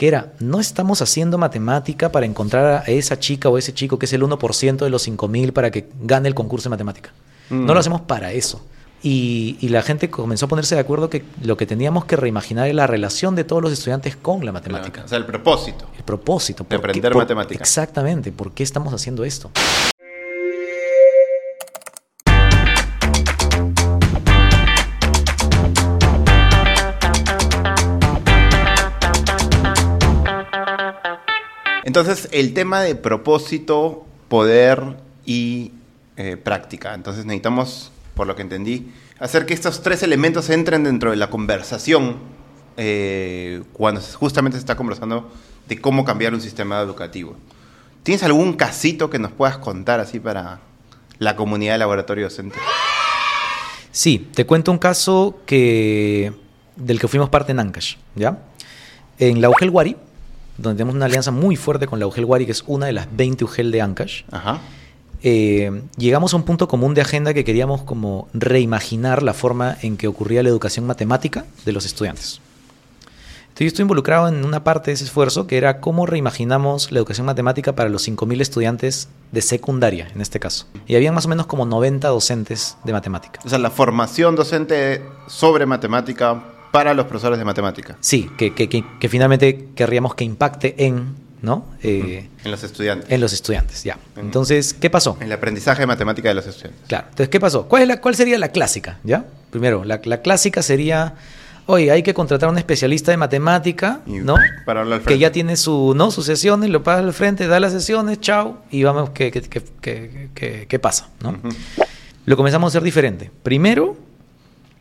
que era, no estamos haciendo matemática para encontrar a esa chica o ese chico que es el 1% de los 5.000 para que gane el concurso de matemática. Mm. No lo hacemos para eso. Y, y la gente comenzó a ponerse de acuerdo que lo que teníamos que reimaginar es la relación de todos los estudiantes con la matemática. O sea, el propósito. El propósito. De ¿por qué- aprender por- matemática. Exactamente. ¿Por qué estamos haciendo esto? Entonces, el tema de propósito, poder y eh, práctica. Entonces, necesitamos, por lo que entendí, hacer que estos tres elementos entren dentro de la conversación eh, cuando justamente se está conversando de cómo cambiar un sistema educativo. ¿Tienes algún casito que nos puedas contar así para la comunidad de laboratorio docente? Sí, te cuento un caso que del que fuimos parte en Ancash, ¿ya? En la UGEL Wari, donde tenemos una alianza muy fuerte con la UGEL Wari, que es una de las 20 UGEL de Ancash, Ajá. eh, llegamos a un punto común de agenda que queríamos como reimaginar la forma en que ocurría la educación matemática de los estudiantes. Entonces yo estoy involucrado en una parte de ese esfuerzo que era cómo reimaginamos la educación matemática para los 5.000 estudiantes de secundaria, en este caso. Y había más o menos como 90 docentes de matemática. O sea, la formación docente sobre matemática para los profesores de matemática. Sí, que, que- que- que finalmente querríamos que impacte en, ¿no? Eh, En los estudiantes. en los estudiantes, ya. Entonces, ¿qué pasó? El aprendizaje de matemática de los estudiantes. Claro. Entonces, ¿qué pasó? ¿Cuál, es la, cuál sería la clásica? ¿Ya? Primero, la, la clásica sería, oye, hay que contratar a un especialista de matemática, ¿no? para hablar al Que frente. ya tiene su, ¿no? sus sesiones, lo paga al frente, da las sesiones, chao, y vamos, ¿qué, qué, pasa? ¿no? Lo comenzamos a hacer diferente. Primero,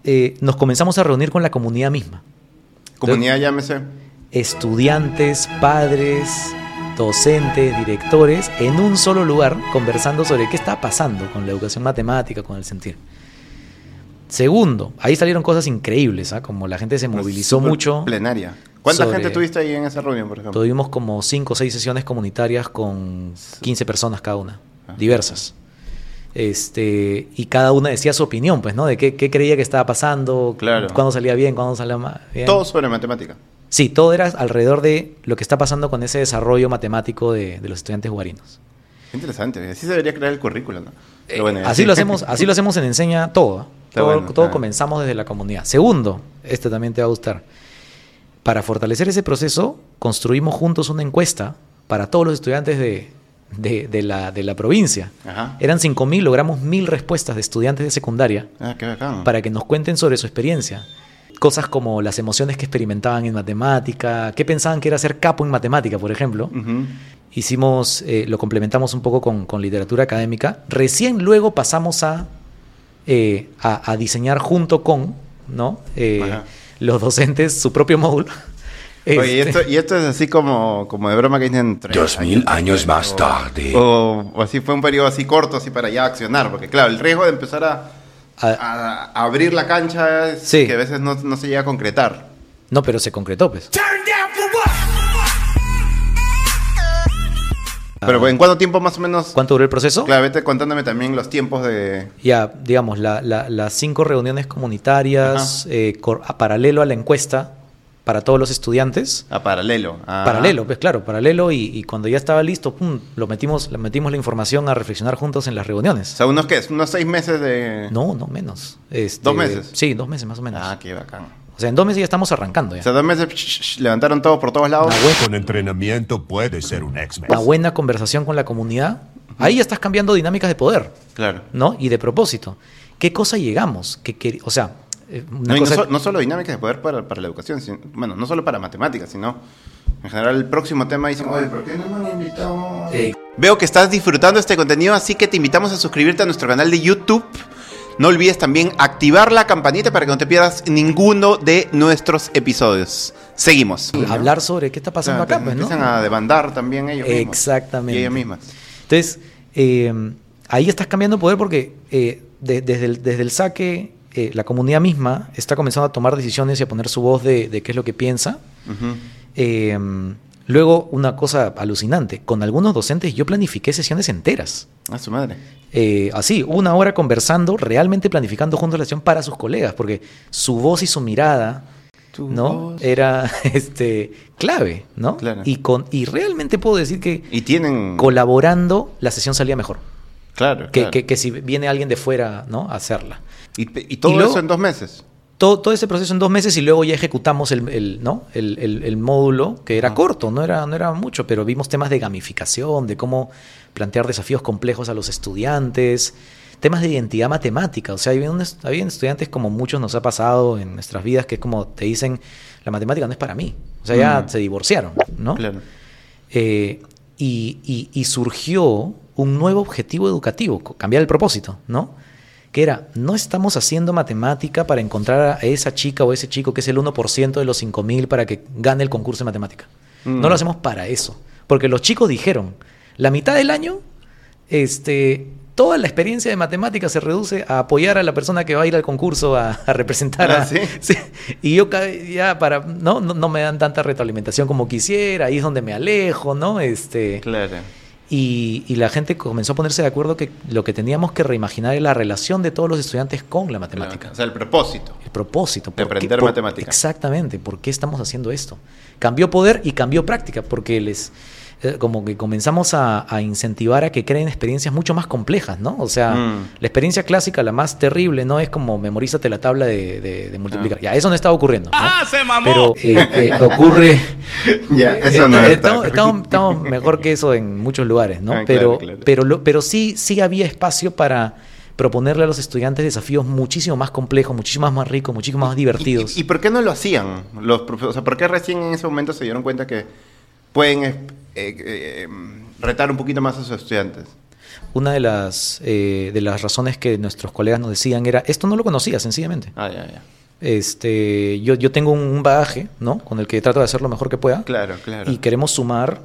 eh, nos comenzamos a reunir con la comunidad misma. Comunidad, llámese. estudiantes, padres, docentes, directores, en un solo lugar conversando sobre qué está pasando con la educación matemática, con el sentir. Segundo, ahí salieron cosas increíbles, ¿ah? como la gente se movilizó mucho. Plenaria. ¿Cuánta sobre- gente tuviste ahí en esa reunión, por ejemplo? Tuvimos como cinco o seis sesiones comunitarias con 15 personas cada una, Ah. diversas. Este, y cada una decía su opinión, pues, ¿no? De qué, qué creía que estaba pasando, Claro. cuándo salía bien, cuándo salía mal. bien. Todo sobre matemática. Sí, todo era alrededor de lo que está pasando con ese desarrollo matemático de, de los estudiantes guarinos. Interesante. Así se debería crear el currículo, ¿no? Pero bueno, Eh, así sí. lo hacemos, así lo hacemos en Enseña todo. Está Todo, bueno, todo comenzamos desde la comunidad. Segundo, este también te va a gustar. Para fortalecer ese proceso, construimos juntos una encuesta para todos los estudiantes de, de- de la, de la provincia. Ajá. Eran 5.000, logramos 1.000 respuestas de estudiantes de secundaria Ah, qué para que nos cuenten sobre su experiencia. Cosas como las emociones que experimentaban en matemática, qué pensaban que era ser capo en matemática, por ejemplo. Hicimos, eh, lo complementamos un poco con, con literatura académica. Recién luego pasamos a, eh, a, a diseñar junto con ¿no? Eh, los docentes su propio módulo. Oye, y esto, y esto es así como, como de broma que dicen... tres Dos mil años más o- tarde. O, o así fue un periodo así corto, así para ya accionar. Porque claro, el riesgo de empezar a, a- a abrir la cancha es Sí. que a veces no, no se llega a concretar. no, pero se concretó, pues. Pero ¿en cuánto tiempo más o menos? ¿Cuánto duró el proceso? Claro, vete contándome también los tiempos de... Ya, digamos, la- la- las cinco reuniones comunitarias eh, paralelo a la encuesta para todos los estudiantes. A paralelo. Ah. Paralelo, pues claro, paralelo y, y cuando ya estaba listo, pum, lo metimos, le metimos la información a reflexionar juntos en las O reuniones. sea, ¿unos qué? ¿Unos seis meses de...? No, no menos. Este, ¿Dos meses? Sí, dos meses más o menos. Ah, qué bacán. O sea, en dos meses ya estamos arrancando O ya. sea, dos meses sh- sh- levantaron todo por todos lados. Buena, Con entrenamiento puede ser un X-Men. una buena conversación con la comunidad. Ahí ya estás cambiando dinámicas de poder, Claro. ¿no? Y de propósito. ¿Qué cosa llegamos? ¿Qué, qué- o sea, una No, no, so- no solo dinámicas de poder para, para la educación, sino- bueno, no solo para matemáticas, sino en general el próximo tema dicen, oye, ¿por qué no me han invitado? Eh, Veo que estás disfrutando este contenido, así que te invitamos a suscribirte a nuestro canal de YouTube. No olvides también activar la campanita para que no te pierdas ninguno de nuestros episodios. Seguimos. hablar sobre qué está pasando Claro, acá, pues, ¿no? Empiezan a demandar también ellos mismos. Exactamente. Y ellas mismas. Entonces, eh, ahí estás cambiando poder porque eh, de- desde, el, desde el saque, eh, la comunidad misma está comenzando a tomar decisiones y a poner su voz de, de qué es lo que piensa. Eh, luego, una cosa alucinante, con algunos docentes yo planifiqué sesiones enteras. A su madre. Eh, así, una hora conversando, realmente planificando juntos la sesión para sus colegas, porque su voz y su mirada ¿no? Era este, clave, ¿no? Claro. Y, con, y realmente puedo decir que Y tienen... colaborando la sesión salía mejor. Claro, Que, claro. que- que si viene alguien de fuera, ¿no? A hacerla. Y, y todo y luego- eso en dos meses. Todo, todo ese proceso en dos meses y luego ya ejecutamos el, el, ¿no? el, el- el módulo, que era Ah. corto, no era, no era mucho, pero vimos temas de gamificación, de cómo plantear desafíos complejos a los estudiantes, temas de identidad matemática. O sea, había, había estudiantes como muchos nos ha pasado en nuestras vidas, que es como te dicen, la matemática no es para mí. O sea, ya Mm. se divorciaron, ¿no? Claro. Eh, y, y- y surgió un nuevo objetivo educativo, cambiar el propósito, ¿no? Que era, no estamos haciendo matemática para encontrar a esa chica o ese chico que es el 1% de los 5.000 para que gane el concurso de matemática. Mm. No lo hacemos para eso. Porque los chicos dijeron, la mitad del año, este, toda la experiencia de matemática se reduce a apoyar a la persona que va a ir al concurso a, a representar Ah, a... ¿sí? Sí. Y yo ya para... ¿no? No, no me dan tanta retroalimentación como quisiera, ahí es donde me alejo, ¿no? Este, Claro. Y, y la gente comenzó a ponerse de acuerdo que lo que teníamos que reimaginar es la relación de todos los estudiantes con la matemática. Claro. O sea, el propósito. El propósito. De ¿por qué- aprender por- matemática. Exactamente. ¿Por qué estamos haciendo esto? Cambió poder y cambió práctica, porque les como que comenzamos a, a incentivar a que creen experiencias mucho más complejas, ¿no? O sea, Mm. la experiencia clásica, la más terrible, no es como memorízate la tabla de, de- de multiplicar. Ah. Ya, eso no estaba ocurriendo. ¿no? ¡Ah, se mamó! Pero eh, eh, ocurre. Ya, eso no Eh, está. estamos, estamos- estamos mejor que eso en muchos lugares, ¿no? Ah, claro, pero, claro. pero, lo- pero sí, sí había espacio para proponerle a los estudiantes desafíos muchísimo más complejos, muchísimo más ricos, muchísimo más divertidos. ¿Y, y por qué no lo hacían? Los profe- o sea, ¿por qué recién en ese momento se dieron cuenta que pueden eh, eh, eh, retar un poquito más a sus estudiantes? Una de las, eh, de las razones que nuestros colegas nos decían era, esto no lo conocía, sencillamente. Ah, ya, ya. Este, yo, yo tengo un bagaje, ¿no? Con el que trato de hacer lo mejor que pueda. Claro, claro. Y queremos sumar,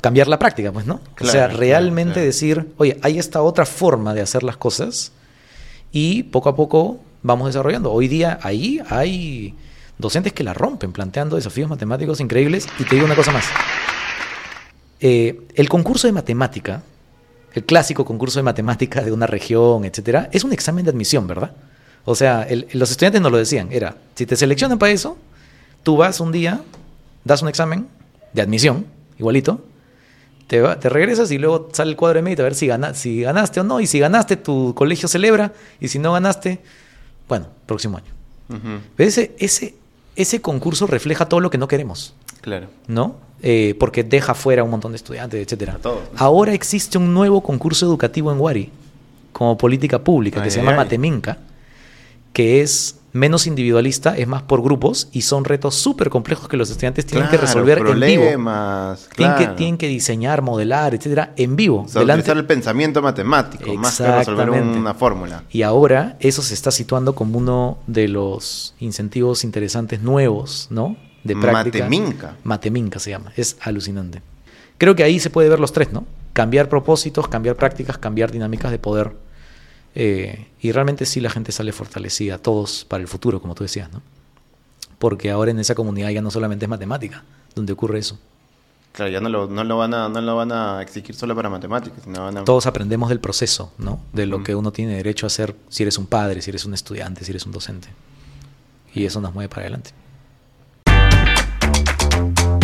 cambiar la práctica, pues, ¿no? o Claro, sea, claro, realmente claro. decir, oye, hay esta otra forma de hacer las cosas y poco a poco vamos desarrollando. Hoy día ahí hay docentes que la rompen, planteando desafíos matemáticos increíbles. Y te digo una cosa más. Eh, el concurso de matemática, el clásico concurso de matemática de una región, etcétera, es un examen de admisión, ¿verdad? O sea, el- los estudiantes nos lo decían, era, si te seleccionan para eso, tú vas un día, das un examen de admisión, igualito, te, va- te regresas y luego sale el cuadro de mérito a ver si, gana, si ganaste o no, y si ganaste tu colegio celebra, y si no ganaste, bueno, próximo año. Pero ese, ese, ese concurso refleja todo lo que no queremos. Claro. ¿no? Eh, porque deja fuera a un montón de estudiantes, etcétera. Ahora existe un nuevo concurso educativo en Wari, como política pública, que Ay, se llama ay. Mateminca, que es menos individualista, es más por grupos y son retos súper complejos que los estudiantes tienen que resolver en vivo. Tienen, que, tienen que diseñar, modelar, etcétera, en vivo. O sea, delante- el pensamiento matemático, más que resolver una fórmula. Y ahora eso se está situando como uno de los incentivos interesantes nuevos, ¿no? De práctica. Mateminca. Mateminca se llama. Es alucinante. Creo que ahí se puede ver los tres, ¿no? Cambiar propósitos, cambiar prácticas, cambiar dinámicas de poder. Eh, y realmente sí la gente sale fortalecida, todos para el futuro, como tú decías, ¿no? Porque ahora en esa comunidad ya no solamente es matemática donde ocurre eso. Claro, ya no lo, no lo van a, no lo van a exigir solo para matemáticas, sino van a... Todos aprendemos del proceso, ¿no? De lo que uno tiene derecho a hacer si eres un padre, si eres un estudiante, si eres un docente. Y eso nos mueve para adelante. Thank you.